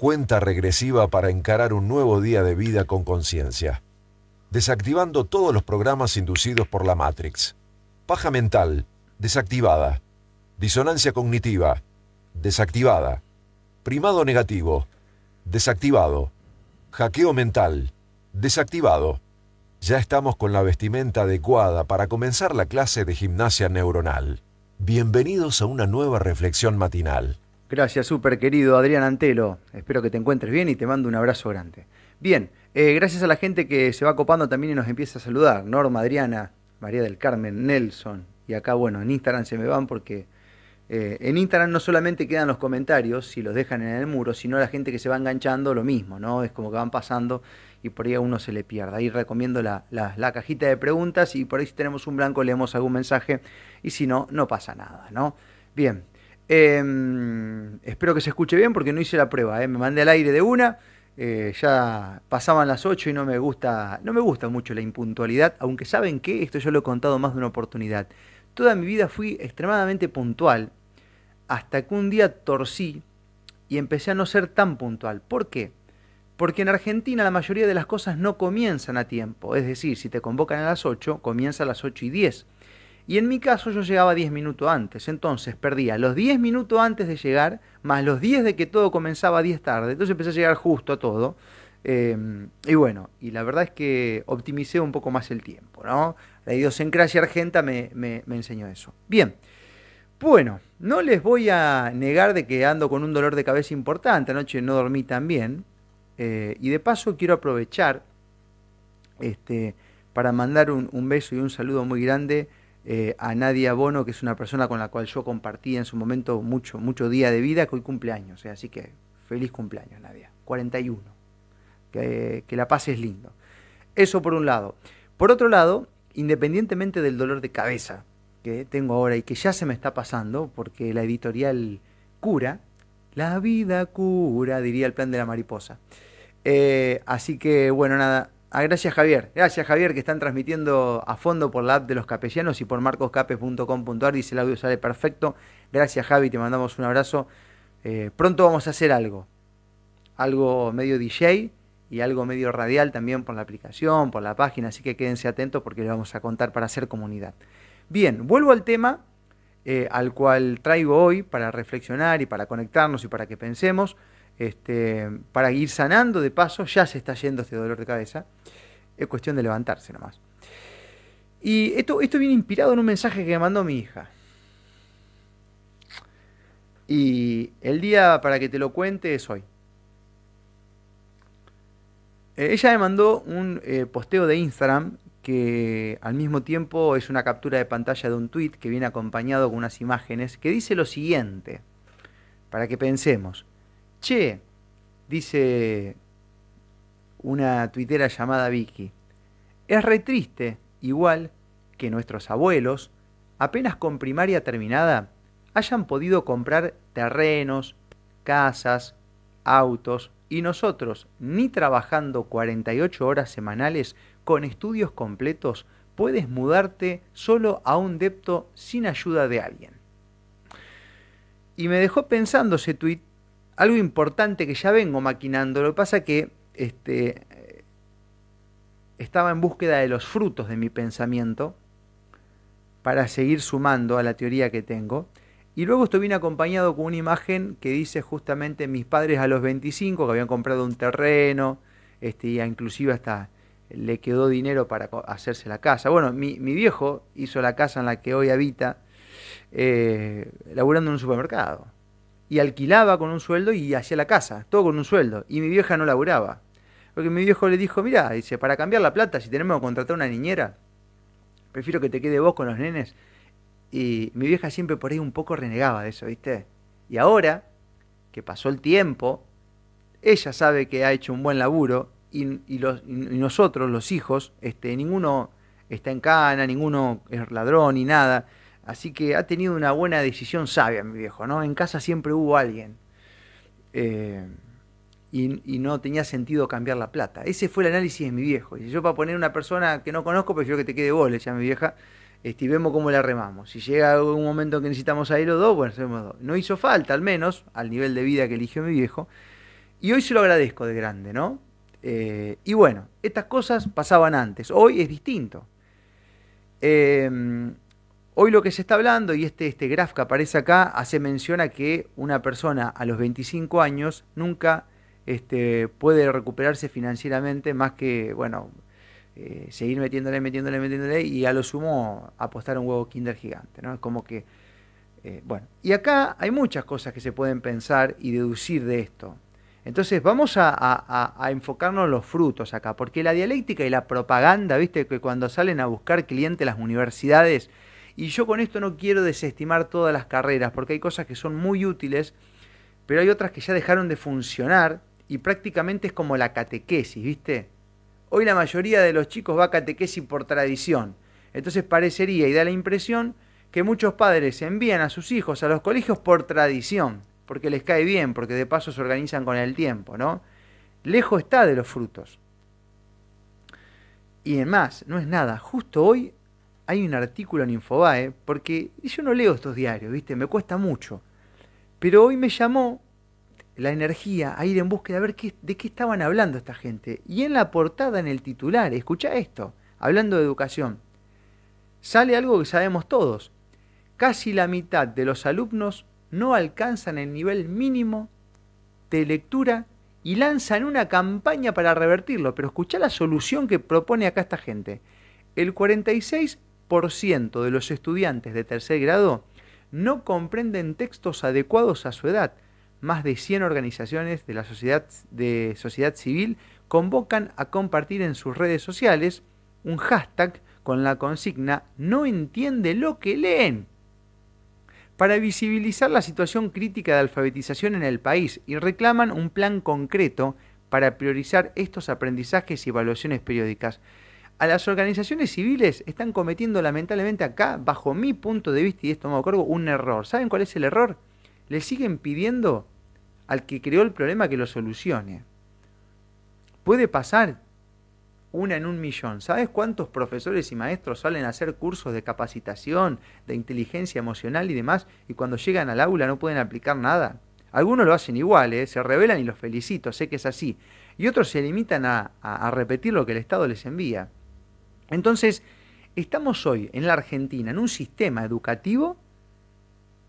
cuenta regresiva para encarar un nuevo día de vida con conciencia. Desactivando todos los programas inducidos por la Matrix. Paja mental, desactivada. Disonancia cognitiva, desactivada. Primado negativo, desactivado. Hackeo mental, desactivado. Ya estamos con la vestimenta adecuada para comenzar la clase de gimnasia neuronal. Bienvenidos a una nueva reflexión matinal. Gracias, súper querido Adrián Antelo. Espero que te encuentres bien y te mando un abrazo grande. Bien, eh, gracias a la gente que se va copando también y nos empieza a saludar. Norma, Adriana, María del Carmen, Nelson. Y acá, bueno, en Instagram se me van porque eh, en Instagram no solamente quedan los comentarios, si los dejan en el muro, sino la gente que se va enganchando lo mismo, ¿no? Es como que van pasando y por ahí a uno se le pierde. Ahí recomiendo la, la cajita de preguntas y por ahí si tenemos un blanco leemos algún mensaje y si no, no pasa nada, ¿no? Bien, Em, espero que se escuche bien porque no hice la prueba, ¿eh? me mandé al aire de una, eh, ya pasaban las 8 y no me gusta, no me gusta mucho la impuntualidad, aunque saben que esto yo lo he contado más de una oportunidad. Toda mi vida fui extremadamente puntual hasta que un día torcí y empecé a no ser tan puntual. ¿Por qué? Porque en Argentina la mayoría de las cosas no comienzan a tiempo, es decir, si te convocan a las 8, comienza a las 8 y 10 y en mi caso yo llegaba 10 minutos antes, entonces perdía los 10 minutos antes de llegar, más los 10 de que todo comenzaba a 10 tarde, entonces empecé a llegar justo a todo. Em, y bueno, y la verdad es que optimicé un poco más el tiempo, ¿no? La idiosincrasia argenta me, me, enseñó eso. Bien, bueno, no les voy a negar de que ando con un dolor de cabeza importante, anoche no dormí tan bien, eh, y de paso quiero aprovechar este, para mandar un beso y un saludo muy grande eh, a Nadia Bono, que es una persona con la cual yo compartí en su momento mucho, mucho día de vida, que hoy cumpleaños. así que feliz cumpleaños, Nadia. 41. Que, que la pases lindo. Eso por un lado. Por otro lado, independientemente del dolor de cabeza que tengo ahora y que ya se me está pasando, porque la editorial cura, la vida cura, diría el plan de la mariposa. Eh, así que, bueno, nada, Ah, gracias Javier. Gracias Javier que están transmitiendo a fondo por la app de los capellanos y por marcoscapes.com.ar. Dice el audio sale perfecto. Gracias Javi, te mandamos un abrazo. Eh, pronto vamos a hacer algo. Algo medio DJ y algo medio radial también por la aplicación, por la página. Así que quédense atentos porque les vamos a contar para hacer comunidad. Bien, vuelvo al tema eh, al cual traigo hoy para reflexionar y para conectarnos y para que pensemos este, para ir sanando de paso, ya se está yendo este dolor de cabeza, es cuestión de levantarse nomás. Y esto, esto viene inspirado en un mensaje que me mandó mi hija. Y el día para que te lo cuente es hoy. Eh, ella me mandó un eh, posteo de Instagram que al mismo tiempo es una captura de pantalla de un tweet que viene acompañado con unas imágenes que dice lo siguiente, para que pensemos. Che, dice una tuitera llamada Vicky, es re triste, igual que nuestros abuelos, apenas con primaria terminada, hayan podido comprar terrenos, casas, autos, y nosotros, ni trabajando 48 horas semanales con estudios completos, puedes mudarte solo a un depto sin ayuda de alguien. Y me dejó pensando ese tuit algo importante que ya vengo maquinando. Lo que pasa que este, estaba en búsqueda de los frutos de mi pensamiento para seguir sumando a la teoría que tengo. Y luego esto viene acompañado con una imagen que dice justamente mis padres a los 25 que habían comprado un terreno, este, y inclusive hasta le quedó dinero para hacerse la casa. Bueno, mi, viejo hizo la casa en la que hoy habita, eh, laburando en un supermercado y alquilaba con un sueldo y hacía la casa, todo con un sueldo. Y mi vieja no laburaba. Porque mi viejo le dijo, mira, dice, para cambiar la plata, si tenemos que contratar una niñera, prefiero que te quede vos con los nenes. Y mi vieja siempre por ahí un poco renegaba de eso, ¿viste? Y ahora, que pasó el tiempo, ella sabe que ha hecho un buen laburo y, los, y nosotros, los hijos, este, ninguno está en cana, ninguno es ladrón ni nada. Así que ha tenido una buena decisión sabia, mi viejo, ¿no? En casa siempre hubo alguien. Eh, y, no tenía sentido cambiar la plata. Ese fue el análisis de mi viejo. Y yo para poner una persona que no conozco, prefiero que te quede vos, le decía mi vieja, este, y vemos cómo la remamos. Si llega un momento que necesitamos a ir dos, bueno, hacemos dos. No hizo falta, al menos, al nivel de vida que eligió mi viejo. Y hoy se lo agradezco de grande, ¿no? Eh, y bueno, estas cosas pasaban antes, hoy es distinto. Em, hoy lo que se está hablando, y este, este graph que aparece acá, hace mención a que una persona a los 25 años nunca este, puede recuperarse financieramente más que, bueno, eh, seguir metiéndole, metiéndole, metiéndole y a lo sumo apostar un huevo kinder gigante, ¿no? Es como que, eh, bueno, y acá hay muchas cosas que se pueden pensar y deducir de esto. Entonces vamos a, enfocarnos en los frutos acá, porque la dialéctica y la propaganda, viste, que cuando salen a buscar clientes las universidades, y yo con esto no quiero desestimar todas las carreras, porque hay cosas que son muy útiles, pero hay otras que ya dejaron de funcionar y prácticamente es como la catequesis, viste. Hoy la mayoría de los chicos va a catequesis por tradición, entonces parecería y da la impresión que muchos padres envían a sus hijos a los colegios por tradición porque les cae bien, porque de paso se organizan con el tiempo, ¿no? Lejos está de los frutos. Y en más, no es nada. Justo hoy hay un artículo en Infobae, porque yo no leo estos diarios, ¿viste? Me cuesta mucho. Pero hoy me llamó la energía a ir en búsqueda a ver de qué estaban hablando esta gente. Y en la portada, en el titular, escucha esto, hablando de educación, sale algo que sabemos todos. Casi la mitad de los alumnos no alcanzan el nivel mínimo de lectura y lanzan una campaña para revertirlo. Pero escucha la solución que propone acá esta gente. El 46% de los estudiantes de tercer grado no comprenden textos adecuados a su edad. Más de 100 organizaciones de la sociedad, de sociedad civil convocan a compartir en sus redes sociales un hashtag con la consigna no entiende lo que leen para visibilizar la situación crítica de alfabetización en el país y reclaman un plan concreto para priorizar estos aprendizajes y evaluaciones periódicas. A las organizaciones civiles están cometiendo lamentablemente acá, bajo mi punto de vista, y esto me acuerdo, un error. ¿Saben cuál es el error? Le siguen pidiendo al que creó el problema que lo solucione. Puede pasar una en un millón. ¿Sabes cuántos profesores y maestros salen a hacer cursos de capacitación, de inteligencia emocional y demás, y cuando llegan al aula no pueden aplicar nada? Algunos lo hacen igual, ¿eh? se revelan y los felicito, sé que es así. Y otros se limitan a repetir lo que el Estado les envía. Entonces, estamos hoy en la Argentina en un sistema educativo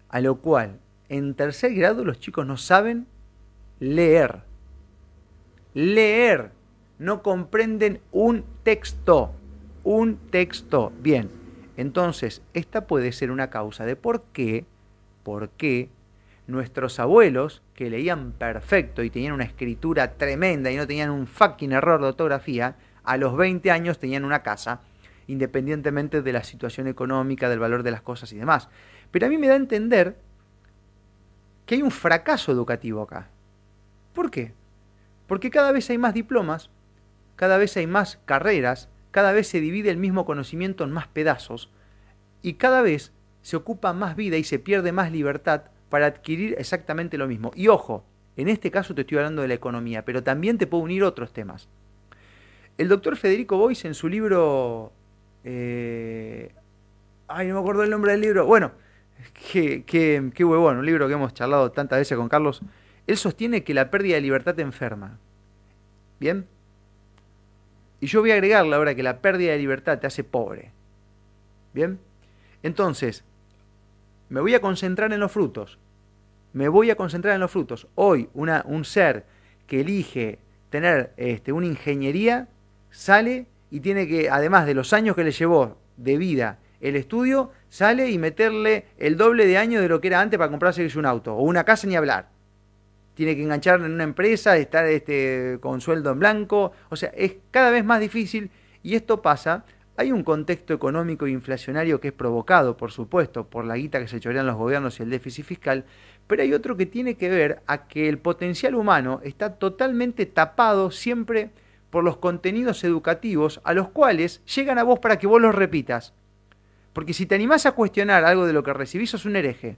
a lo cual en tercer grado los chicos no saben leer. Leer no comprenden un texto. Un texto. Bien, entonces, esta puede ser una causa de por qué, por qué nuestros abuelos, que leían perfecto y tenían una escritura tremenda y no tenían un fucking error de ortografía, a los 20 años tenían una casa, independientemente de la situación económica, del valor de las cosas y demás. Pero a mí me da a entender que hay un fracaso educativo acá. ¿Por qué? Porque cada vez hay más diplomas, cada vez hay más carreras, cada vez se divide el mismo conocimiento en más pedazos y cada vez se ocupa más vida y se pierde más libertad para adquirir exactamente lo mismo. Y ojo, en este caso te estoy hablando de la economía, pero también te puedo unir otros temas. El doctor Federico Boyce en su libro... Eh, ay, no me acuerdo el nombre del libro. Bueno, qué, qué, qué huevón, un libro que hemos charlado tantas veces con Carlos. Él sostiene que la pérdida de libertad te enferma. ¿Bien? Y yo voy a agregarle ahora que la pérdida de libertad te hace pobre. ¿Bien? Entonces, me voy a concentrar en los frutos. Me voy a concentrar en los frutos. Hoy, un ser que elige tener este, una ingeniería sale y tiene que, además de los años que le llevó de vida el estudio, sale y meterle el doble de años de lo que era antes para comprarse un auto o una casa ni hablar tiene que enganchar en una empresa, estar este, con sueldo en blanco, o sea, es cada vez más difícil y esto pasa. Hay un contexto económico e inflacionario que es provocado, por supuesto, por la guita que se chorean los gobiernos y el déficit fiscal, pero hay otro que tiene que ver a que el potencial humano está totalmente tapado siempre por los contenidos educativos a los cuales llegan a vos para que vos los repitas. Porque si te animás a cuestionar algo de lo que recibís, sos un hereje.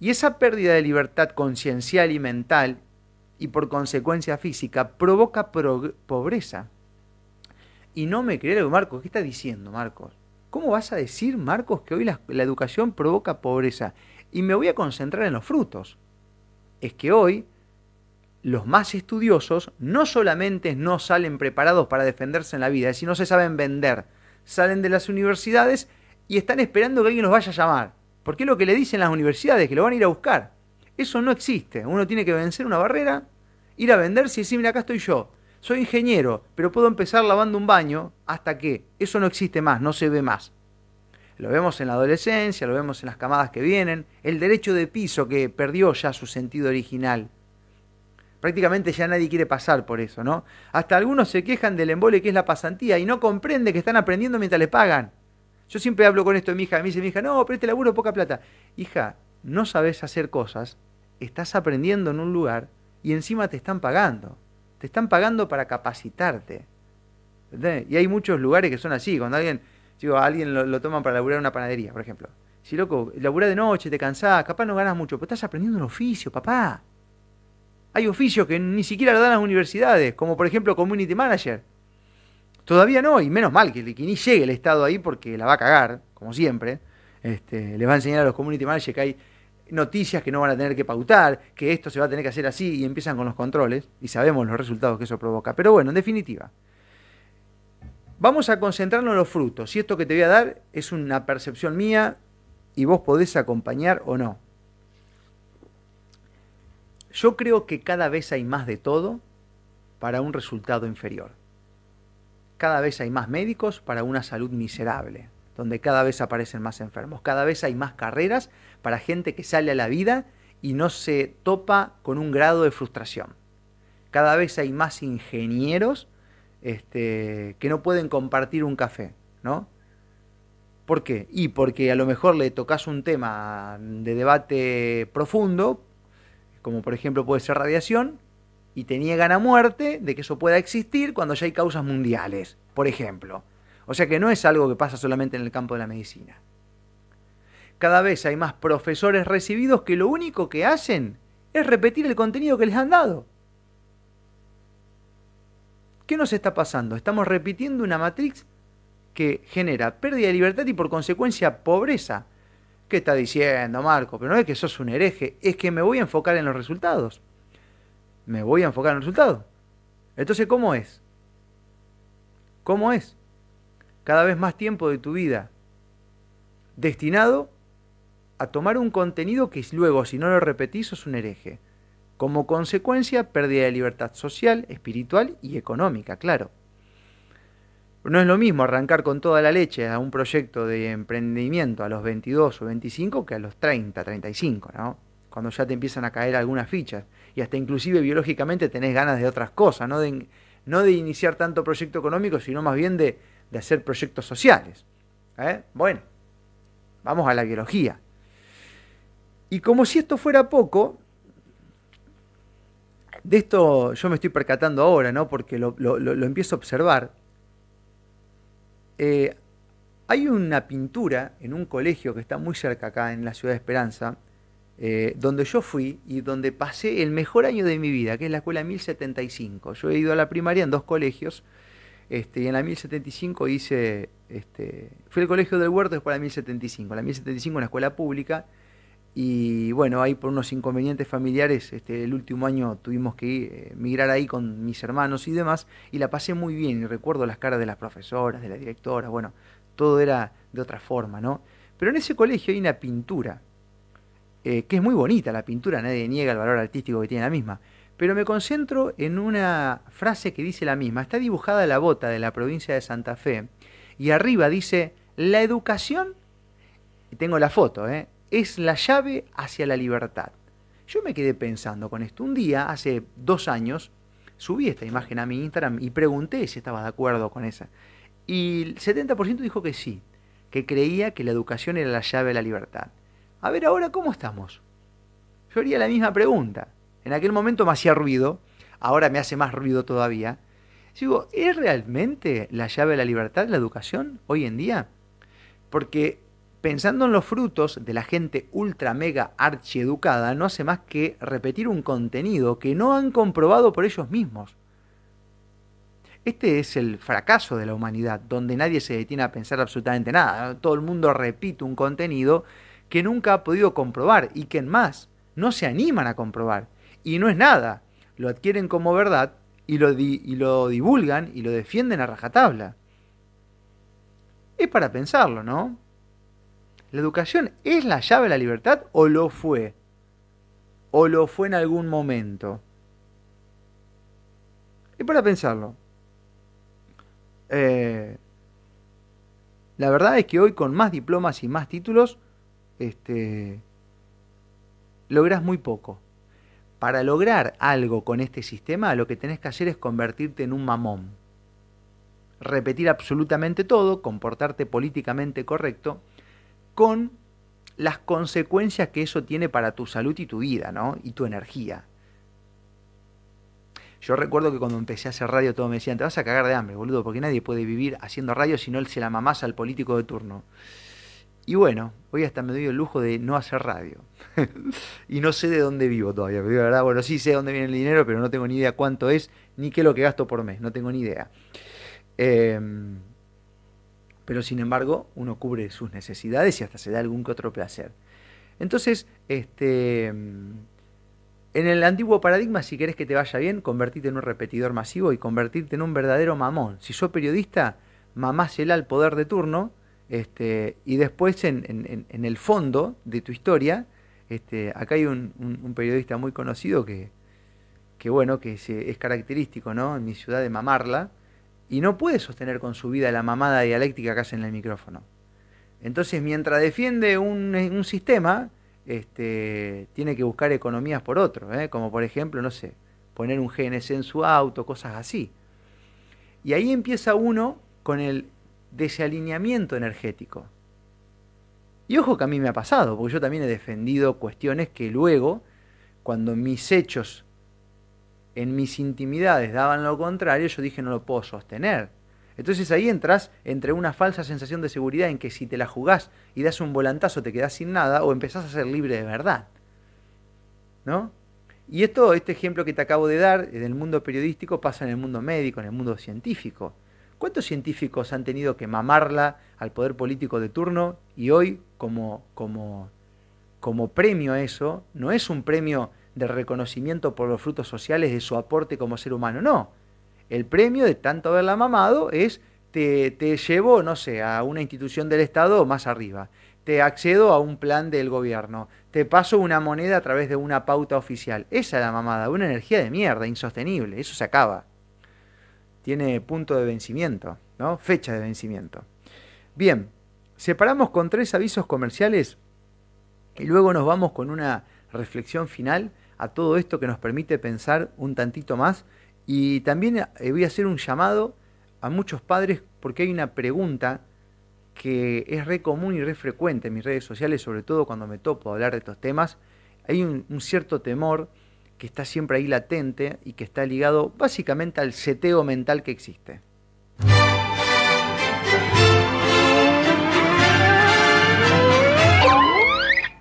Y esa pérdida de libertad conciencial y mental, y por consecuencia física, provoca pobreza. Y no me creo, Marcos, ¿qué está diciendo, Marcos? ¿Cómo vas a decir, Marcos, que hoy la, la educación provoca pobreza? Y me voy a concentrar en los frutos. Es que hoy los más estudiosos no solamente no salen preparados para defenderse en la vida, sino se saben vender. Salen de las universidades y están esperando que alguien los vaya a llamar. Porque es lo que le dicen las universidades, que lo van a ir a buscar. Eso no existe. Uno tiene que vencer una barrera, ir a venderse y decir, mira, acá estoy yo. Soy ingeniero, pero puedo empezar lavando un baño hasta que eso no existe más, no se ve más. Lo vemos en la adolescencia, lo vemos en las camadas que vienen. El derecho de piso que perdió ya su sentido original Prácticamente ya nadie quiere pasar por eso, ¿no? Hasta algunos se quejan del embole que es la pasantía y no comprende que están aprendiendo mientras le pagan. Yo siempre hablo con esto de mi hija, me dice mi hija, no, pero este laburo poca plata. Hija, no sabes hacer cosas, estás aprendiendo en un lugar y encima te están pagando. Te están pagando para capacitarte. Y hay muchos lugares que son así, cuando alguien, digo, alguien lo, toman para laburar una panadería, por ejemplo. Si loco, laburás de noche, te cansás, capaz no ganas mucho, pero estás aprendiendo un oficio, papá. Hay oficios que ni siquiera lo dan las universidades, como por ejemplo Community Manager. Todavía no, y menos mal que, ni llegue el Estado ahí porque la va a cagar, como siempre. Este, le va a enseñar a los Community Managers que hay noticias que no van a tener que pautar, que esto se va a tener que hacer así y empiezan con los controles y sabemos los resultados que eso provoca. Pero bueno, en definitiva, vamos a concentrarnos en los frutos. Si esto que te voy a dar es una percepción mía y vos podés acompañar o no. Yo creo que cada vez hay más de todo para un resultado inferior. Cada vez hay más médicos para una salud miserable, donde cada vez aparecen más enfermos. Cada vez hay más carreras para gente que sale a la vida y no se topa con un grado de frustración. Cada vez hay más ingenieros este, que no pueden compartir un café, ¿no? ¿Por qué? Y porque a lo mejor le tocas un tema de debate profundo, como por ejemplo puede ser radiación, y te niegan a muerte de que eso pueda existir cuando ya hay causas mundiales, por ejemplo. O sea que no es algo que pasa solamente en el campo de la medicina. Cada vez hay más profesores recibidos que lo único que hacen es repetir el contenido que les han dado. ¿Qué nos está pasando? Estamos repitiendo una matriz que genera pérdida de libertad y por consecuencia pobreza ¿Qué está diciendo, Marco? Pero no es que sos un hereje, es que me voy a enfocar en los resultados. Me voy a enfocar en los resultados. Entonces, ¿cómo es? ¿Cómo es? Cada vez más tiempo de tu vida destinado a tomar un contenido que luego, si no lo repetís, sos un hereje. Como consecuencia, pérdida de libertad social, espiritual y económica, claro. No es lo mismo arrancar con toda la leche a un proyecto de emprendimiento a los 22 o 25 que a los 30, 35, ¿no? Cuando ya te empiezan a caer algunas fichas y hasta inclusive biológicamente tenés ganas de otras cosas, no de, no de iniciar tanto proyecto económico, sino más bien de, hacer proyectos sociales. ¿eh? Bueno, vamos a la biología. Y como si esto fuera poco, de esto yo me estoy percatando ahora, ¿no? Porque lo empiezo a observar eh, hay una pintura en un colegio que está muy cerca acá en la ciudad de Esperanza, eh, donde yo fui y donde pasé el mejor año de mi vida, que es la escuela 1075. Yo he ido a la primaria en dos colegios, este, y en la 1075 hice, este, fui al colegio del Huerto después de la 1075. La 1075 una escuela pública, y bueno, ahí por unos inconvenientes familiares, este, el último año tuvimos que eh, migrar ahí con mis hermanos y demás, y la pasé muy bien, y recuerdo las caras de las profesoras, de la directora, bueno, todo era de otra forma, ¿no? Pero en ese colegio hay una pintura, eh, que es muy bonita la pintura, nadie niega el valor artístico que tiene la misma, pero me concentro en una frase que dice la misma, está dibujada la bota de la provincia de Santa Fe, y arriba dice, la educación, y tengo la foto, ¿eh? Es la llave hacia la libertad. Yo me quedé pensando con esto. Un día, hace dos años, subí esta imagen a mi Instagram y pregunté si estaba de acuerdo con esa. Y el 70% dijo que sí, que creía que la educación era la llave a la libertad. A ver ahora, ¿cómo estamos? Yo haría la misma pregunta. En aquel momento me hacía ruido, ahora me hace más ruido todavía. Digo, ¿es realmente la llave a la libertad la educación hoy en día? Porque pensando en los frutos de la gente ultra mega archieducada, no hace más que repetir un contenido que no han comprobado por ellos mismos. Este es el fracaso de la humanidad, donde nadie se detiene a pensar absolutamente nada. Todo el mundo repite un contenido que nunca ha podido comprobar y que en más no se animan a comprobar. Y no es nada. lo adquieren como verdad y lo, y lo divulgan y lo defienden a rajatabla. Es para pensarlo, ¿no? ¿La educación es la llave de la libertad o lo fue? ¿O lo fue en algún momento? Es para pensarlo. Eh, la verdad es que hoy con más diplomas y más títulos, este, logras muy poco. Para lograr algo con este sistema, lo que tenés que hacer es convertirte en un mamón. Repetir absolutamente todo, comportarte políticamente correcto, con las consecuencias que eso tiene para tu salud y tu vida, ¿no? Y tu energía. Yo recuerdo que cuando empecé a hacer radio todos me decían, te vas a cagar de hambre, boludo, porque nadie puede vivir haciendo radio si no se la mamasa al político de turno. Y bueno, hoy hasta me doy el lujo de no hacer radio. y no sé de dónde vivo todavía. Pero verdad, bueno, sí sé de dónde viene el dinero, pero no tengo ni idea cuánto es, ni qué es lo que gasto por mes, no tengo ni idea. Em, pero sin embargo, uno cubre sus necesidades y hasta se da algún que otro placer. Entonces, este en el antiguo paradigma, si querés que te vaya bien, convertirte en un repetidor masivo y convertirte en un verdadero mamón. Si sos periodista, mamásela al poder de turno, este, y después en, el fondo de tu historia, este, acá hay un, periodista muy conocido que, que bueno, que es, característico, ¿no? En mi ciudad de mamarla, y no puede sostener con su vida la mamada dialéctica que hace en el micrófono. Entonces, mientras defiende un, un sistema, este, tiene que buscar economías por otro, ¿eh? como por ejemplo, no sé, poner un GNC en su auto, cosas así. Y ahí empieza uno con el desalineamiento energético. Y ojo que a mí me ha pasado, porque yo también he defendido cuestiones que luego, cuando mis hechos en mis intimidades daban lo contrario, yo dije no lo puedo sostener. Entonces ahí entras entre una falsa sensación de seguridad en que si te la jugás y das un volantazo te quedás sin nada o empezás a ser libre de verdad. ¿No? Y esto, este ejemplo que te acabo de dar en el mundo periodístico pasa en el mundo médico, en el mundo científico. ¿Cuántos científicos han tenido que mamarla al poder político de turno y hoy como, como, como premio a eso, no es un premio de reconocimiento por los frutos sociales de su aporte como ser humano, no, el premio de tanto haberla mamado es te, te llevo, no sé, a una institución del Estado más arriba, te accedo a un plan del gobierno, te paso una moneda a través de una pauta oficial. Esa es la mamada, una energía de mierda, insostenible, eso se acaba. Tiene punto de vencimiento, ¿no? Fecha de vencimiento. Bien, separamos con tres avisos comerciales y luego nos vamos con una reflexión final a todo esto que nos permite pensar un tantito más y también eh, voy a hacer un llamado a muchos padres porque hay una pregunta que es re común y re frecuente en mis redes sociales, sobre todo cuando me topo a hablar de estos temas. Hay un, cierto temor que está siempre ahí latente y que está ligado básicamente al seteo mental que existe.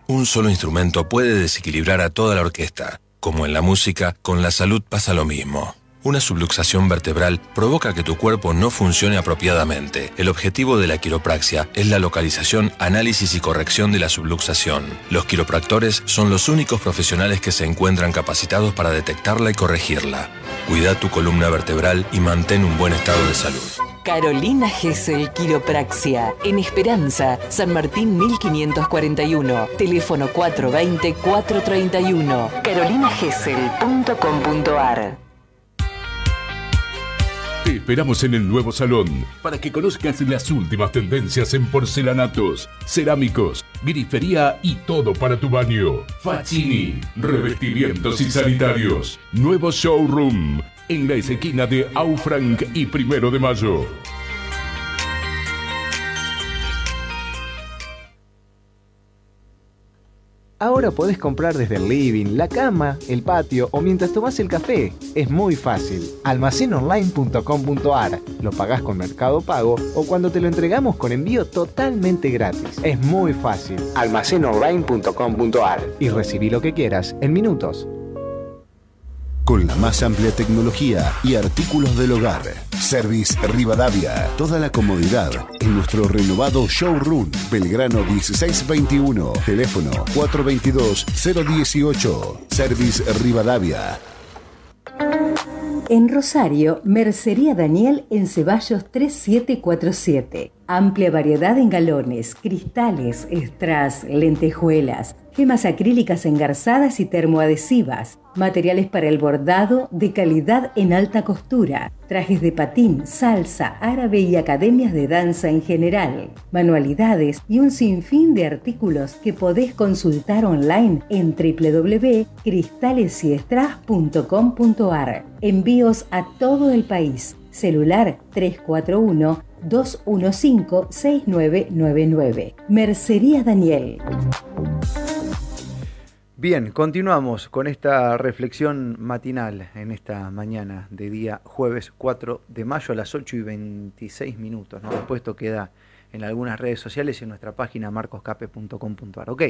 Un solo instrumento puede desequilibrar a toda la orquesta. Como en la música, con la salud pasa lo mismo. Una subluxación vertebral provoca que tu cuerpo no funcione apropiadamente. El objetivo de la quiropraxia es la localización, análisis y corrección de la subluxación. Los quiropractores son los únicos profesionales que se encuentran capacitados para detectarla y corregirla. Cuida tu columna vertebral y mantén un buen estado de salud. Carolina Gesell Quiropraxia, en Esperanza, San Martín 1541, teléfono 420-431, carolinagessel.com.ar te esperamos en el nuevo salón para que conozcas las últimas tendencias en porcelanatos, cerámicos, grifería y todo para tu baño. Facini, revestimientos y sanitarios. Nuevo showroom en la esquina de Aufranc y Primero de Mayo. Ahora podés comprar desde el living, la cama, el patio o mientras tomas el café. Es muy fácil. Almacenonline.com.ar. Lo pagás con Mercado Pago o cuando te lo entregamos con envío totalmente gratis. Es muy fácil. Almacenonline.com.ar. Y recibí lo que quieras en minutos con la más amplia tecnología y artículos del hogar. Service Rivadavia, toda la comodidad en nuestro renovado showroom Belgrano 1621, teléfono 422 018. Service Rivadavia. En Rosario, Mercería Daniel en Ceballos 3747. Amplia variedad en galones, cristales, strass, lentejuelas, gemas acrílicas engarzadas y termoadhesivas, materiales para el bordado de calidad en alta costura, trajes de patín, salsa, árabe y academias de danza en general, manualidades y un sinfín de artículos que podés consultar online en www.cristalesyestras.com.ar. Envíos a todo el país. Celular 341 215-6999. Mercería Daniel. Bien, continuamos con esta reflexión matinal en esta mañana de día jueves 4 de mayo a las 8 y 26 minutos. ¿no? Después esto queda en algunas redes sociales y en nuestra página marcoscape.com.ar. Ok,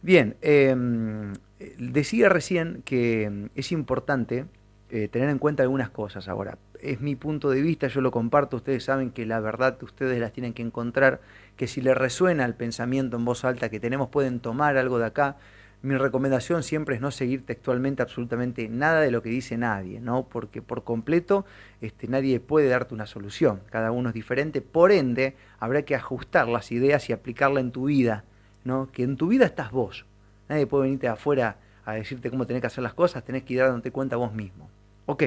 bien, em, decía recién que es importante eh, tener en cuenta algunas cosas ahora es mi punto de vista, yo lo comparto, ustedes saben que la verdad ustedes las tienen que encontrar, que si les resuena el pensamiento en voz alta que tenemos pueden tomar algo de acá. Mi recomendación siempre es no seguir textualmente absolutamente nada de lo que dice nadie, ¿no? Porque por completo este, nadie puede darte una solución, cada uno es diferente, por ende habrá que ajustar las ideas y aplicarla en tu vida, ¿no? Que en tu vida estás vos, nadie puede venirte afuera a decirte cómo tenés que hacer las cosas, tenés que ir dándote cuenta vos mismo. Ok,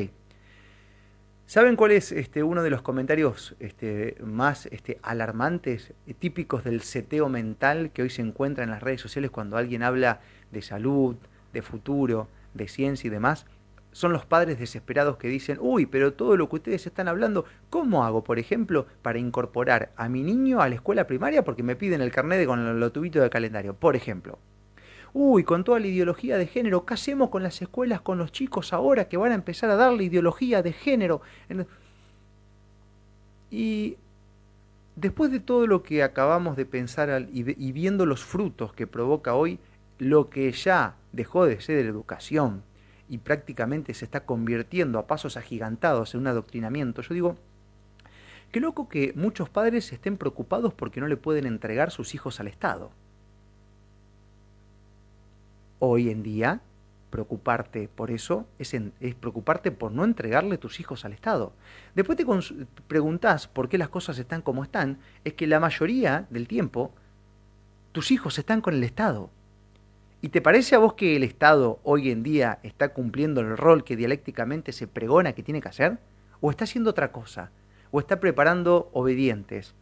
¿Saben cuál es este, uno de los comentarios este, más este, alarmantes, eh, típicos del seteo mental que hoy se encuentra en las redes sociales cuando alguien habla de salud, de futuro, de ciencia y demás? Son los padres desesperados que dicen, uy, pero todo lo que ustedes están hablando, ¿cómo hago, por ejemplo, para incorporar a mi niño a la escuela primaria porque me piden el carnet con los tubitos de calendario? Por ejemplo, uy, con toda la ideología de género, ¿qué hacemos con las escuelas, con los chicos ahora que van a empezar a darle ideología de género? Y después de todo lo que acabamos de pensar y, viendo los frutos que provoca hoy, lo que ya dejó de ser educación y prácticamente se está convirtiendo a pasos agigantados en un adoctrinamiento, yo digo, qué loco que muchos padres estén preocupados porque no le pueden entregar sus hijos al Estado hoy en día, preocuparte por eso es, preocuparte por no entregarle tus hijos al Estado. Después te preguntás por qué las cosas están como están, es que la mayoría del tiempo tus hijos están con el Estado. ¿Y te parece a vos que el Estado hoy en día está cumpliendo el rol que dialécticamente se pregona que tiene que hacer? ¿O está haciendo otra cosa? ¿O está preparando obedientes?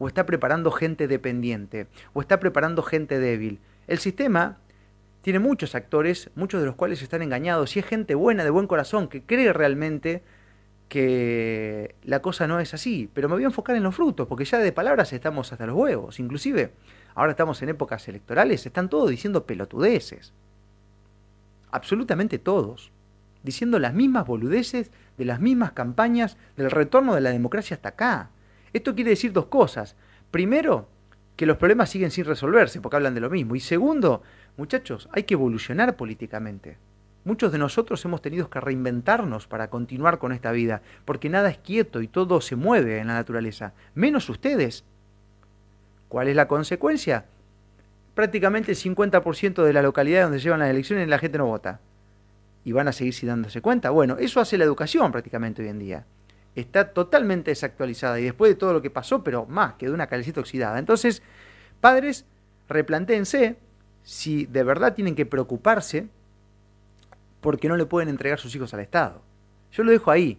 ¿O está preparando gente dependiente? ¿O está preparando gente débil? El sistema tiene muchos actores, muchos de los cuales están engañados, y es gente buena, de buen corazón, que cree realmente que la cosa no es así. Pero me voy a enfocar en los frutos, porque ya de palabras estamos hasta los huevos. Inclusive, ahora estamos en épocas electorales, están todos diciendo pelotudeces. Absolutamente todos. Diciendo las mismas boludeces de las mismas campañas del retorno de la democracia hasta acá. Esto quiere decir dos cosas. Primero, que los problemas siguen sin resolverse, porque hablan de lo mismo. Y segundo, Muchachos, hay que evolucionar políticamente. Muchos de nosotros hemos tenido que reinventarnos para continuar con esta vida, porque nada es quieto y todo se mueve en la naturaleza, menos ustedes. ¿Cuál es la consecuencia? Prácticamente el 50% de la localidad donde llevan las elecciones la gente no vota. Y van a seguir sin dándose cuenta. Bueno, eso hace la educación prácticamente hoy en día. Está totalmente desactualizada y después de todo lo que pasó, pero más, quedó una calecita oxidada. Entonces, padres, replantéense si de verdad tienen que preocuparse porque no le pueden entregar sus hijos al Estado. Yo lo dejo ahí.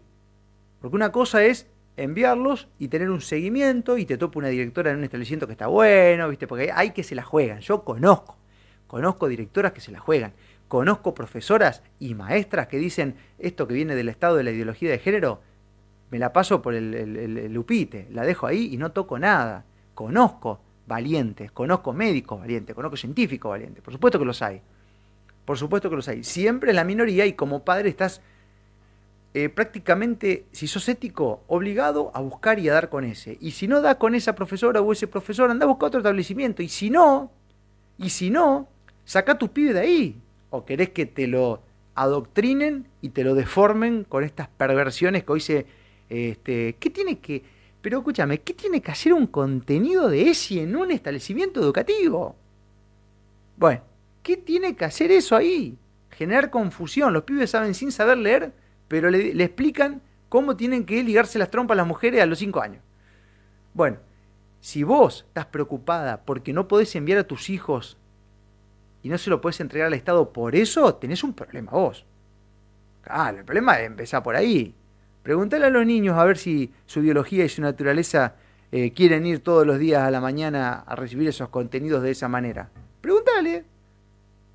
Porque una cosa es enviarlos y tener un seguimiento y te topa una directora en un establecimiento que está bueno, ¿viste? Porque hay que se la juegan. Yo conozco. Conozco directoras que se la juegan. Conozco profesoras y maestras que dicen esto que viene del Estado de la ideología de género, me la paso por el, el lupite, la dejo ahí y no toco nada. Conozco valientes, conozco médicos valientes, conozco científicos valientes, por supuesto que los hay, por supuesto que los hay, siempre la minoría y como padre estás eh, prácticamente, si sos ético, obligado a buscar y a dar con ese, y si no da con esa profesora o ese profesor, anda a buscar otro establecimiento, y si no, y si no, saca a tus pibes de ahí, o querés que te lo adoctrinen y te lo deformen con estas perversiones que hoy se... Este, ¿Qué tiene que pero escúchame, ¿qué tiene que hacer un contenido de ESI en un establecimiento educativo? Bueno, ¿qué tiene que hacer eso ahí? Generar confusión. Los pibes saben sin saber leer pero le, explican cómo tienen que ligarse las trompas las mujeres a los 5 años. Bueno, si vos estás preocupada porque no podés enviar a tus hijos y no se lo podés entregar al Estado por eso, tenés un problema vos. Claro, el problema es empezar por ahí. Pregúntale a los niños a ver si su biología y su naturaleza eh, quieren ir todos los días a la mañana a recibir esos contenidos de esa manera. Pregúntale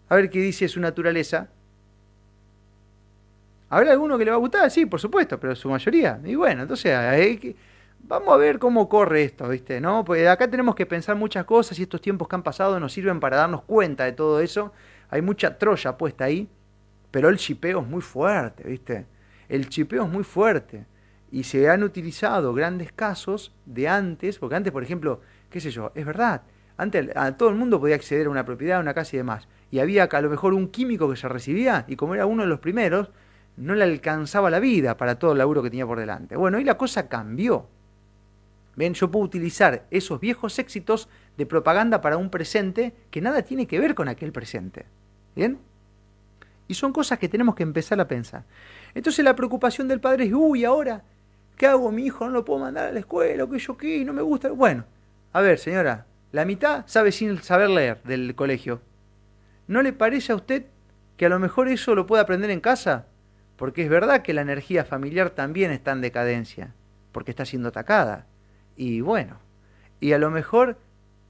a ver qué dice su naturaleza. ¿Habrá alguno que le va a gustar? Sí, por supuesto, pero su mayoría. Y bueno, entonces vamos a ver cómo corre esto, ¿viste? ¿No? Pues acá tenemos que pensar muchas cosas y estos tiempos que han pasado nos sirven para darnos cuenta de todo eso. Hay mucha troya puesta ahí, pero el chipeo es muy fuerte, ¿viste? El chipeo es muy fuerte y se han utilizado grandes casos de antes, porque antes, por ejemplo, qué sé yo, es verdad, antes a todo el mundo podía acceder a una propiedad, a una casa y demás, y había a lo mejor un químico que se recibía, y como era uno de los primeros, no le alcanzaba la vida para todo el laburo que tenía por delante. Bueno, hoy la cosa cambió. Ven, yo puedo utilizar esos viejos éxitos de propaganda para un presente que nada tiene que ver con aquel presente. ¿Bien? Y son cosas que tenemos que empezar a pensar. Entonces la preocupación del padre es, uy, ahora ¿Qué hago? Mi hijo no lo puedo mandar a la escuela, que yo qué, no me gusta. Bueno, a ver, señora, la mitad sabe sin saber leer del colegio. ¿No le parece a usted que a lo mejor eso lo puede aprender en casa? Porque es verdad que la energía familiar también está en decadencia, porque está siendo atacada. Y bueno, y a lo mejor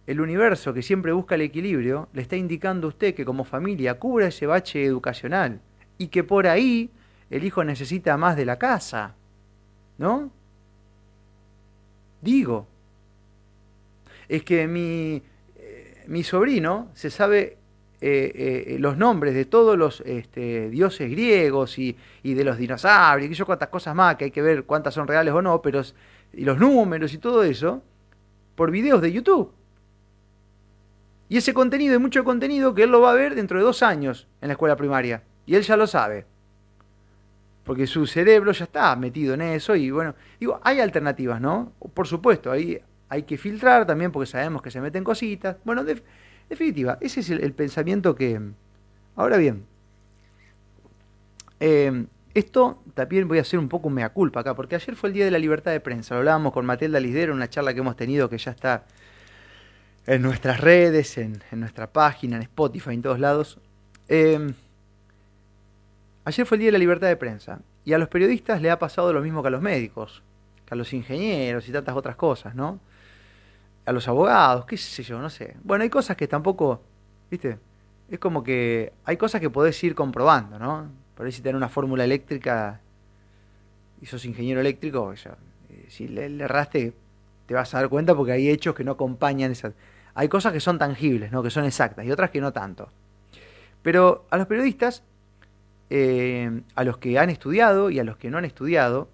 el universo que siempre busca el equilibrio le está indicando a usted que como familia cubra ese bache educacional y que por ahí el hijo necesita más de la casa. ¿No? Digo. Es que mi, eh, mi sobrino se sabe eh, eh, los nombres de todos los este, dioses griegos y, y, de los dinosaurios, y yo cuántas cosas más, que hay que ver cuántas son reales o no, pero y los números y todo eso, por videos de YouTube. Y ese contenido, hay mucho contenido que él lo va a ver dentro de dos años en la escuela primaria. Y él ya lo sabe porque su cerebro ya está metido en eso y bueno, digo, hay alternativas, ¿no? Por supuesto, ahí hay que filtrar también porque sabemos que se meten cositas. Bueno, de, definitiva, ese es el, pensamiento que... Ahora bien, eh, esto también voy a hacer un poco un mea culpa acá, porque ayer fue el Día de la Libertad de Prensa, lo hablábamos con Matilda Lisdero, una charla que hemos tenido que ya está en nuestras redes, en, nuestra página, en Spotify, en todos lados. Eh, Ayer fue el Día de la Libertad de Prensa y a los periodistas le ha pasado lo mismo que a los médicos, que a los ingenieros y tantas otras cosas, ¿no? A los abogados, qué sé yo, no sé. Bueno, hay cosas que tampoco, ¿viste? Es como que hay cosas que podés ir comprobando, ¿no? Por ahí si tenés una fórmula eléctrica y sos ingeniero eléctrico, eh, si le, le erraste te vas a dar cuenta porque hay hechos que no acompañan esas... Hay cosas que son tangibles, ¿no? Que son exactas y otras que no tanto. Pero a los periodistas eh, a los que han estudiado y a los que no han estudiado,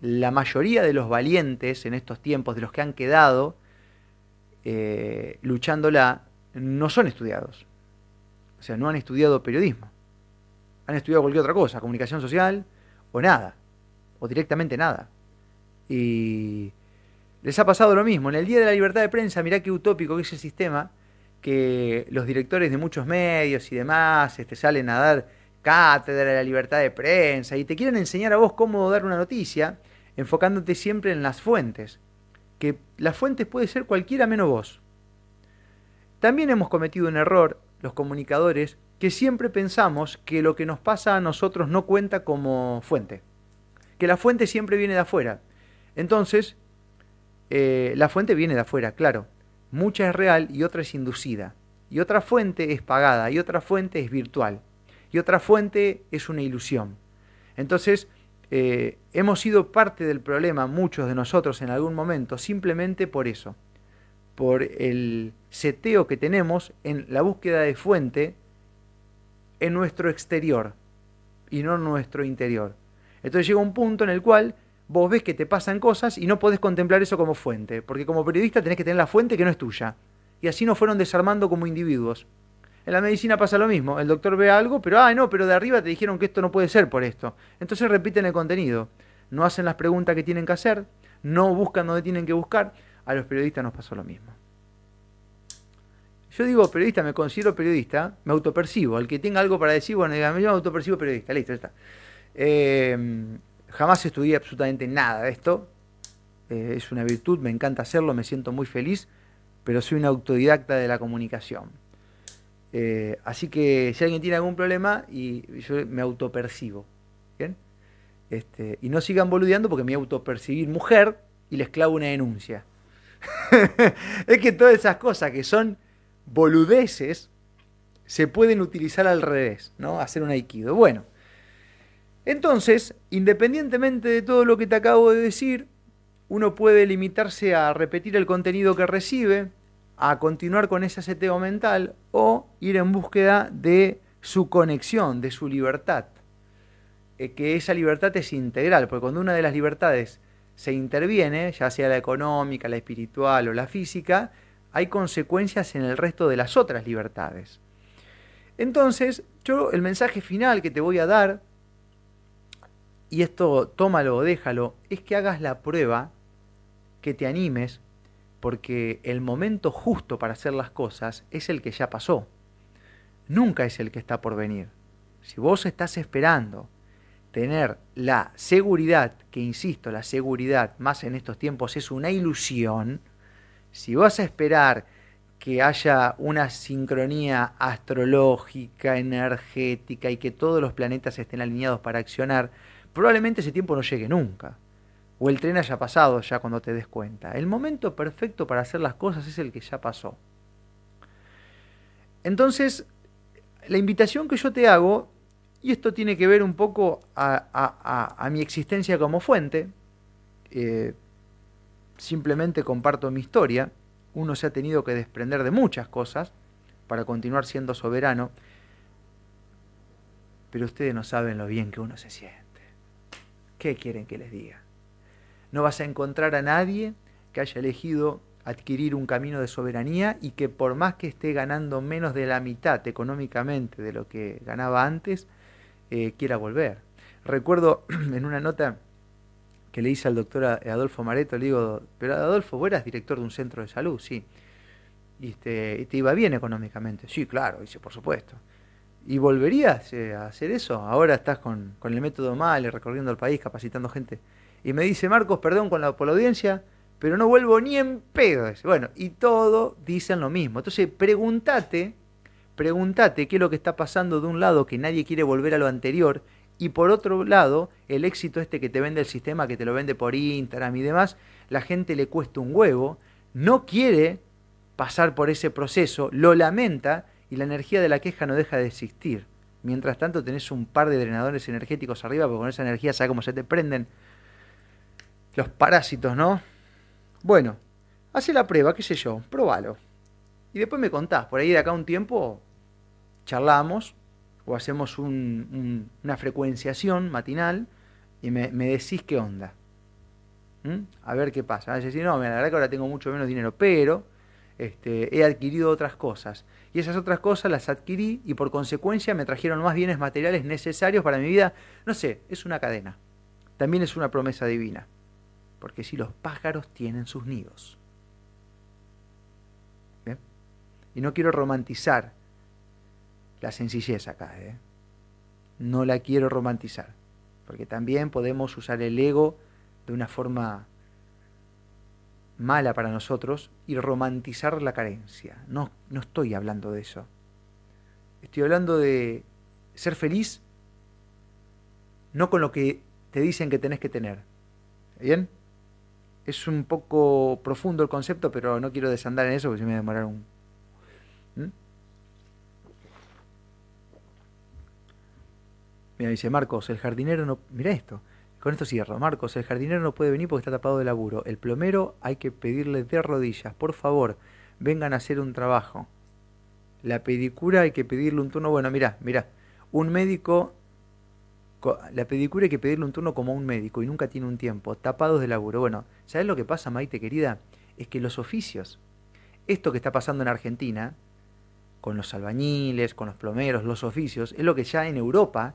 la mayoría de los valientes en estos tiempos, de los que han quedado eh, luchándola, no son estudiados. O sea, no han estudiado periodismo. Han estudiado cualquier otra cosa, comunicación social o nada, o directamente nada. Y les ha pasado lo mismo. En el Día de la Libertad de Prensa, mirá qué utópico que es el sistema, que los directores de muchos medios y demás este, salen a dar cátedra de la libertad de prensa y te quieren enseñar a vos cómo dar una noticia, enfocándote siempre en las fuentes, que las fuentes puede ser cualquiera menos vos. También hemos cometido un error, los comunicadores, que siempre pensamos que lo que nos pasa a nosotros no cuenta como fuente, que la fuente siempre viene de afuera. Entonces, eh, la fuente viene de afuera, claro. Mucha es real y otra es inducida. Y otra fuente es pagada y otra fuente es virtual y otra fuente es una ilusión. Entonces, eh, hemos sido parte del problema, muchos de nosotros en algún momento, simplemente por eso, por el seteo que tenemos en la búsqueda de fuente en nuestro exterior y no en nuestro interior. Entonces llega un punto en el cual vos ves que te pasan cosas y no podés contemplar eso como fuente, porque como periodista tenés que tener la fuente que no es tuya. Y así nos fueron desarmando como individuos. En la medicina pasa lo mismo. El doctor ve algo, pero, ay, no, pero de arriba te dijeron que esto no puede ser por esto. Entonces repiten el contenido. No hacen las preguntas que tienen que hacer, no buscan donde tienen que buscar. A los periodistas nos pasó lo mismo. Yo digo periodista, me considero periodista, me autopercibo. El que tenga algo para decir, bueno, me yo autopercibo periodista, listo, ya está. Eh, jamás estudié absolutamente nada de esto. Eh, es una virtud, me encanta hacerlo, me siento muy feliz, pero soy un autodidacta de la comunicación. Eh, así que si alguien tiene algún problema, y yo me autopercibo. ¿Bien? Este, y no sigan boludeando porque me autopercibir mujer y les clavo una denuncia. es que todas esas cosas que son boludeces se pueden utilizar al revés, ¿no? Hacer un aikido. Bueno, entonces, independientemente de todo lo que te acabo de decir, uno puede limitarse a repetir el contenido que recibe, a continuar con ese seteo mental o ir en búsqueda de su conexión, de su libertad. Eh, que esa libertad es integral, porque cuando una de las libertades se interviene, ya sea la económica, la espiritual o la física, hay consecuencias en el resto de las otras libertades. Entonces, yo el mensaje final que te voy a dar, y esto tómalo o déjalo, es que hagas la prueba, que te animes, porque el momento justo para hacer las cosas es el que ya pasó. Nunca es el que está por venir. Si vos estás esperando tener la seguridad, que insisto, la seguridad más en estos tiempos es una ilusión, si vas a esperar que haya una sincronía astrológica, energética y que todos los planetas estén alineados para accionar, probablemente ese tiempo no llegue nunca. O el tren haya pasado ya cuando te des cuenta. El momento perfecto para hacer las cosas es el que ya pasó. Entonces, la invitación que yo te hago y esto tiene que ver un poco a, mi existencia como fuente. Eh, simplemente comparto mi historia. Uno se ha tenido que desprender de muchas cosas para continuar siendo soberano. Pero ustedes no saben lo bien que uno se siente. ¿Qué quieren que les diga? No vas a encontrar a nadie que haya elegido adquirir un camino de soberanía y que por más que esté ganando menos de la mitad económicamente de lo que ganaba antes, eh, quiera volver. Recuerdo en una nota que le hice al doctor Adolfo Mareto, le digo, pero Adolfo, vos eras director de un centro de salud, sí. Y, este, te iba bien económicamente. Sí, claro, dice, por supuesto. ¿Y volverías eh, a hacer eso? Ahora estás con, el método MALE, recorriendo el país, capacitando gente. Y me dice, Marcos, perdón con la, por la audiencia, pero no vuelvo ni en pedo. Bueno, y todo dicen lo mismo. Entonces, pregúntate Pregúntate qué es lo que está pasando de un lado que nadie quiere volver a lo anterior y por otro lado, el éxito este que te vende el sistema, que te lo vende por Instagram y demás, la gente le cuesta un huevo, no quiere pasar por ese proceso, lo lamenta y la energía de la queja no deja de existir. Mientras tanto tenés un par de drenadores energéticos arriba, porque con esa energía sabes cómo se te prenden los parásitos, ¿no? Bueno, hace la prueba, qué sé yo, probalo. Y después me contás, por ahí de acá un tiempo charlamos o hacemos una frecuenciación matinal y me, decís qué onda. ¿Mm? A ver qué pasa. A decir, no, la verdad que ahora tengo mucho menos dinero, pero este, he adquirido otras cosas. Y esas otras cosas las adquirí y por consecuencia me trajeron más bienes materiales necesarios para mi vida. No sé, es una cadena. También es una promesa divina. Porque si los pájaros tienen sus nidos. Y no quiero romantizar la sencillez acá, ¿eh? No la quiero romantizar, porque también podemos usar el ego de una forma mala para nosotros y romantizar la carencia. No, no estoy hablando de eso. Estoy hablando de ser feliz no con lo que te dicen que tenés que tener. ¿Bien? Es un poco profundo el concepto, pero no quiero desandar en eso porque se me va a demorar un, ¿Mm? Mira, dice Marcos, el jardinero no... Mira esto, con esto cierro. Marcos, el jardinero no puede venir porque está tapado de laburo. El plomero hay que pedirle de rodillas. Por favor, vengan a hacer un trabajo. La pedicura hay que pedirle un turno. Bueno, mira, mira. Un médico... La pedicura hay que pedirle un turno como un médico y nunca tiene un tiempo. Tapados de laburo. Bueno, ¿sabes lo que pasa, Maite querida? Es que los oficios, esto que está pasando en Argentina, con los albañiles, con los plomeros, los oficios, es lo que ya en Europa,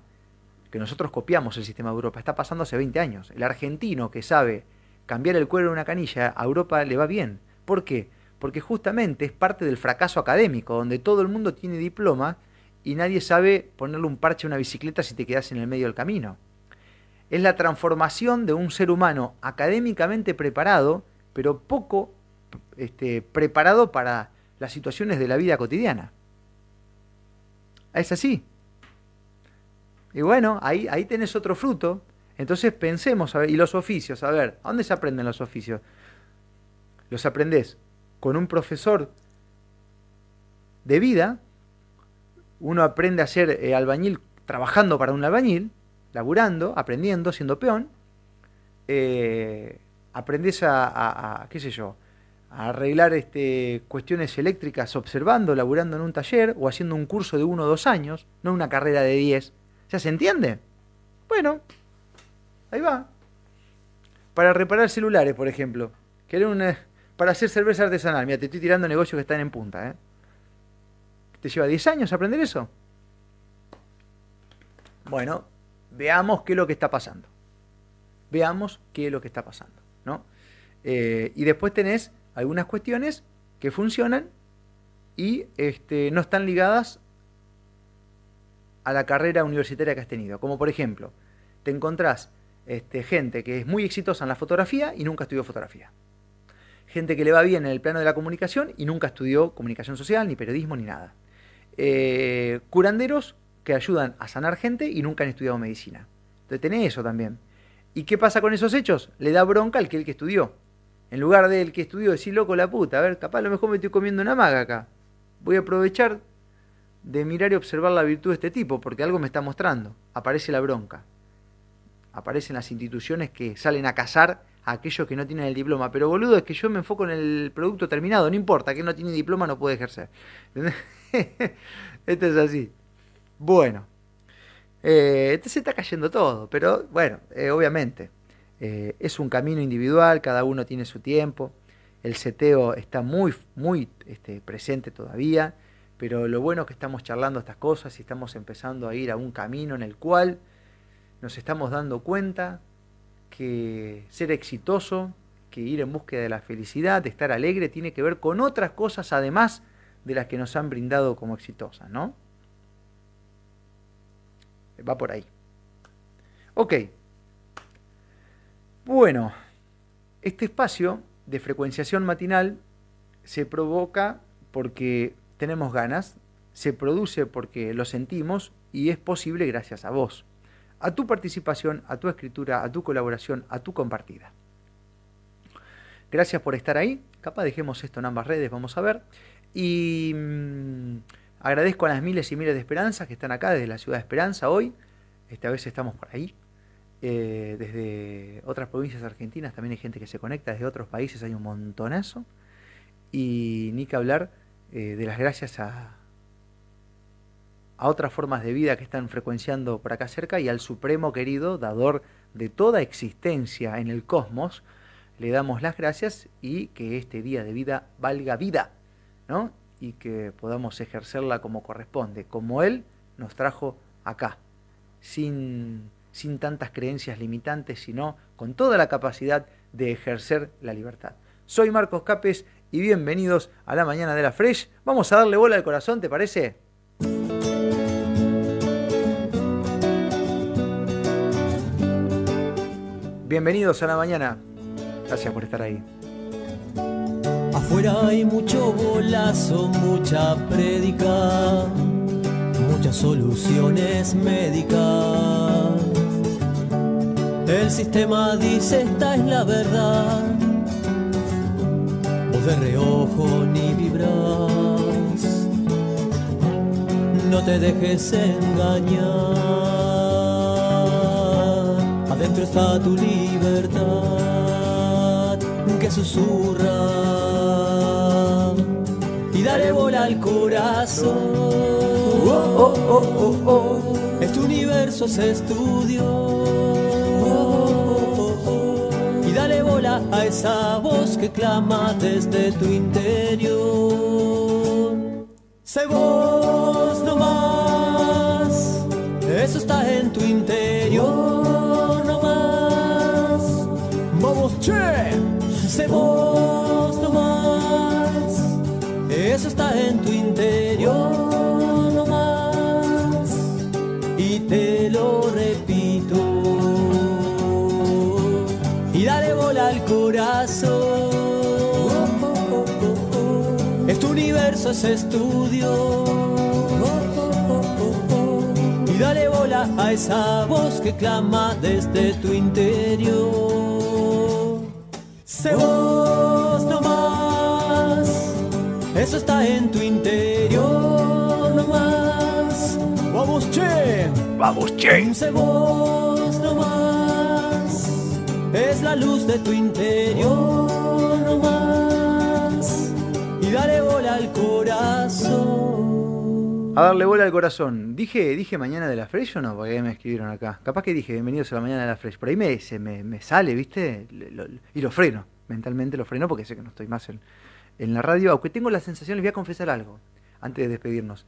que nosotros copiamos el sistema de Europa, está pasando hace 20 años. El argentino que sabe cambiar el cuero en una canilla, a Europa le va bien. ¿Por qué? Porque justamente es parte del fracaso académico, donde todo el mundo tiene diploma y nadie sabe ponerle un parche a una bicicleta si te quedas en el medio del camino. es la transformación de un ser humano académicamente preparado, pero poco este, preparado para las situaciones de la vida cotidiana. Es así. Y bueno, ahí, ahí tenés otro fruto. Entonces pensemos, a ver, y los oficios, a ver, ¿a dónde se aprenden los oficios? Los aprendés con un profesor de vida, uno aprende a ser eh, albañil trabajando para un albañil, laburando, aprendiendo, siendo peón, eh, aprendes a, qué sé yo, a arreglar este, cuestiones eléctricas observando, laburando en un taller o haciendo un curso de uno o dos años, no una carrera de diez. ¿Ya se entiende? Bueno, ahí va. Para reparar celulares, por ejemplo. para hacer cerveza artesanal. Mira, te estoy tirando negocios que están en punta. ¿eh? ¿Te lleva 10 años aprender eso? Bueno, veamos qué es lo que está pasando. Veamos qué es lo que está pasando. ¿no? Eh, y después tenés algunas cuestiones que funcionan y este, no están ligadas a la carrera universitaria que has tenido. Como por ejemplo, te encontrás este, gente que es muy exitosa en la fotografía y nunca estudió fotografía. Gente que le va bien en el plano de la comunicación y nunca estudió comunicación social, ni periodismo, ni nada. Eh, curanderos que ayudan a sanar gente y nunca han estudiado medicina. Entonces tenés eso también. ¿Y qué pasa con esos hechos? Le da bronca al que el que estudió. En lugar del que estudió, decir loco la puta, a ver, capaz a lo mejor me estoy comiendo una maga acá. Voy a aprovechar de mirar y observar la virtud de este tipo, porque algo me está mostrando. Aparece la bronca. Aparecen las instituciones que salen a cazar a aquellos que no tienen el diploma. Pero boludo, es que yo me enfoco en el producto terminado, no importa, que no tiene diploma no puede ejercer. Esto es así. Bueno, eh, se está cayendo todo, pero bueno, eh, obviamente, eh, es un camino individual, cada uno tiene su tiempo, el seteo está muy, muy este, presente todavía, pero lo bueno es que estamos charlando estas cosas y estamos empezando a ir a un camino en el cual nos estamos dando cuenta que ser exitoso, que ir en búsqueda de la felicidad, de estar alegre, tiene que ver con otras cosas además de las que nos han brindado como exitosas, ¿no? Va por ahí. Ok. Bueno, este espacio de frecuenciación matinal se provoca porque tenemos ganas, se produce porque lo sentimos y es posible gracias a vos, a tu participación, a tu escritura, a tu colaboración, a tu compartida. Gracias por estar ahí. Capaz dejemos esto en ambas redes, vamos a ver. Y mm, agradezco a las miles y miles de esperanzas que están acá desde la ciudad de Esperanza hoy. Esta vez estamos por ahí. Eh, desde otras provincias argentinas también hay gente que se conecta, desde otros países hay un montonazo. Y ni que hablar eh, de las gracias a, a otras formas de vida que están frecuenciando por acá cerca y al Supremo querido, dador de toda existencia en el cosmos, le damos las gracias y que este día de vida valga vida y que podamos ejercerla como corresponde, como Él nos trajo acá, sin, sin tantas creencias limitantes, sino con toda la capacidad de ejercer la libertad. Soy Marcos Capes y bienvenidos a la mañana de la Fresh. Vamos a darle bola al corazón, ¿te parece? Bienvenidos a la mañana. Gracias por estar ahí. Afuera hay mucho bolazo, mucha prédica, muchas soluciones médicas. El sistema dice esta es la verdad, vos de reojo ni vibras, no te dejes engañar, adentro está tu libertad que susurra dale bola al corazón. Oh, oh, oh, este universo se estudió. Y dale bola a esa voz que clama desde tu interior. Sé vos nomás, eso está en tu interior nomás. Vamos, che, sé vos eso está en tu interior nomás. Y te lo repito. y dale bola al corazón. Este universo es estudio. Y dale bola a esa voz que clama desde tu interior. Sé eso está en tu interior no más. Vamos, che, vamos, che. Sé vos no más, es la luz de tu interior no más. Y dale bola al corazón. A darle bola al corazón. ¿Dije, dije mañana de la Fresh o no? Porque ahí me escribieron acá. Capaz que dije bienvenidos a la mañana de la Fresh. Por ahí me, se me, me sale, ¿viste? Lo- lo- y lo freno. Mentalmente lo freno porque sé que no estoy más en, en la radio. Aunque tengo la sensación, les voy a confesar algo antes de despedirnos.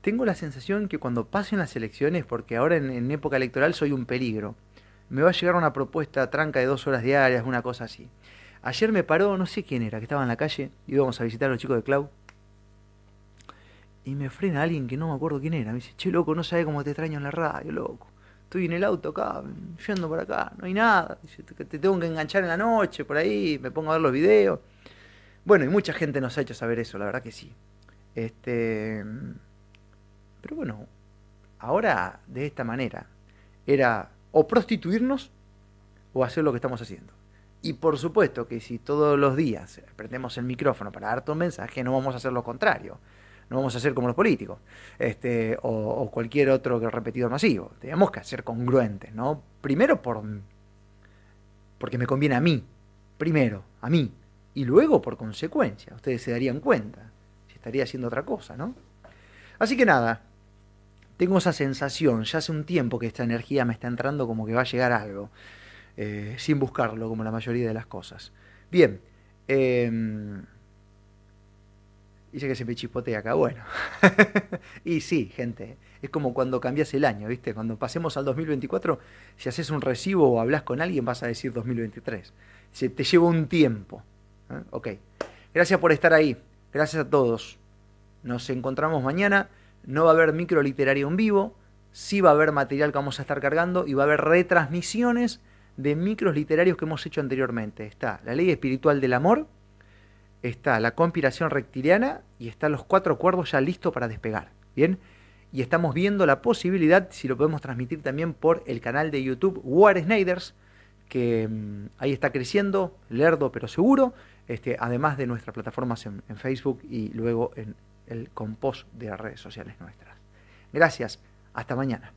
Tengo la sensación que cuando pasen las elecciones, porque ahora en, época electoral soy un peligro, me va a llegar una propuesta tranca de dos horas diarias, una cosa así. Ayer me paró, no sé quién era, que estaba en la calle, íbamos a visitar a los chicos de Clau, y me frena alguien que no me acuerdo quién era. Me dice, che, loco, no sabe cómo te extraño en la radio, loco. Estoy en el auto acá, yendo por acá, no hay nada. Dice, te tengo que enganchar en la noche, por ahí, me pongo a ver los videos. Bueno, y mucha gente nos ha hecho saber eso, la verdad que sí. Este, pero bueno, ahora de esta manera era o prostituirnos o hacer lo que estamos haciendo. Y por supuesto que si todos los días prendemos el micrófono para darte un mensaje, no vamos a hacer lo contrario. No vamos a hacer como los políticos este, o, cualquier otro repetidor masivo. Tenemos que ser congruentes, ¿no? Primero por, porque me conviene a mí, primero, a mí, y luego por consecuencia. Ustedes se darían cuenta si estaría haciendo otra cosa, ¿no? Así que nada, tengo esa sensación, ya hace un tiempo que esta energía me está entrando como que va a llegar algo, eh, sin buscarlo, como la mayoría de las cosas. Bien, eh, dice que se me chispotea acá, bueno. y sí, gente, es como cuando cambias el año, ¿viste? Cuando pasemos al 2024, si haces un recibo o hablas con alguien, vas a decir 2023. Se te lleva un tiempo. ¿Eh? Ok. Gracias por estar ahí. Gracias a todos. Nos encontramos mañana. No va a haber micro literario en vivo. Sí va a haber material que vamos a estar cargando y va a haber retransmisiones de micros literarios que hemos hecho anteriormente. Está La Ley Espiritual del Amor, está La Conspiración Reptiliana y están Los Cuatro Cuervos ya listos para despegar. Bien, y estamos viendo la posibilidad, si lo podemos transmitir también por el canal de YouTube War Snyders, que mm, ahí está creciendo, lerdo pero seguro, este, además de nuestras plataformas en, en Facebook y luego en el compost de las redes sociales nuestras. Gracias, hasta mañana.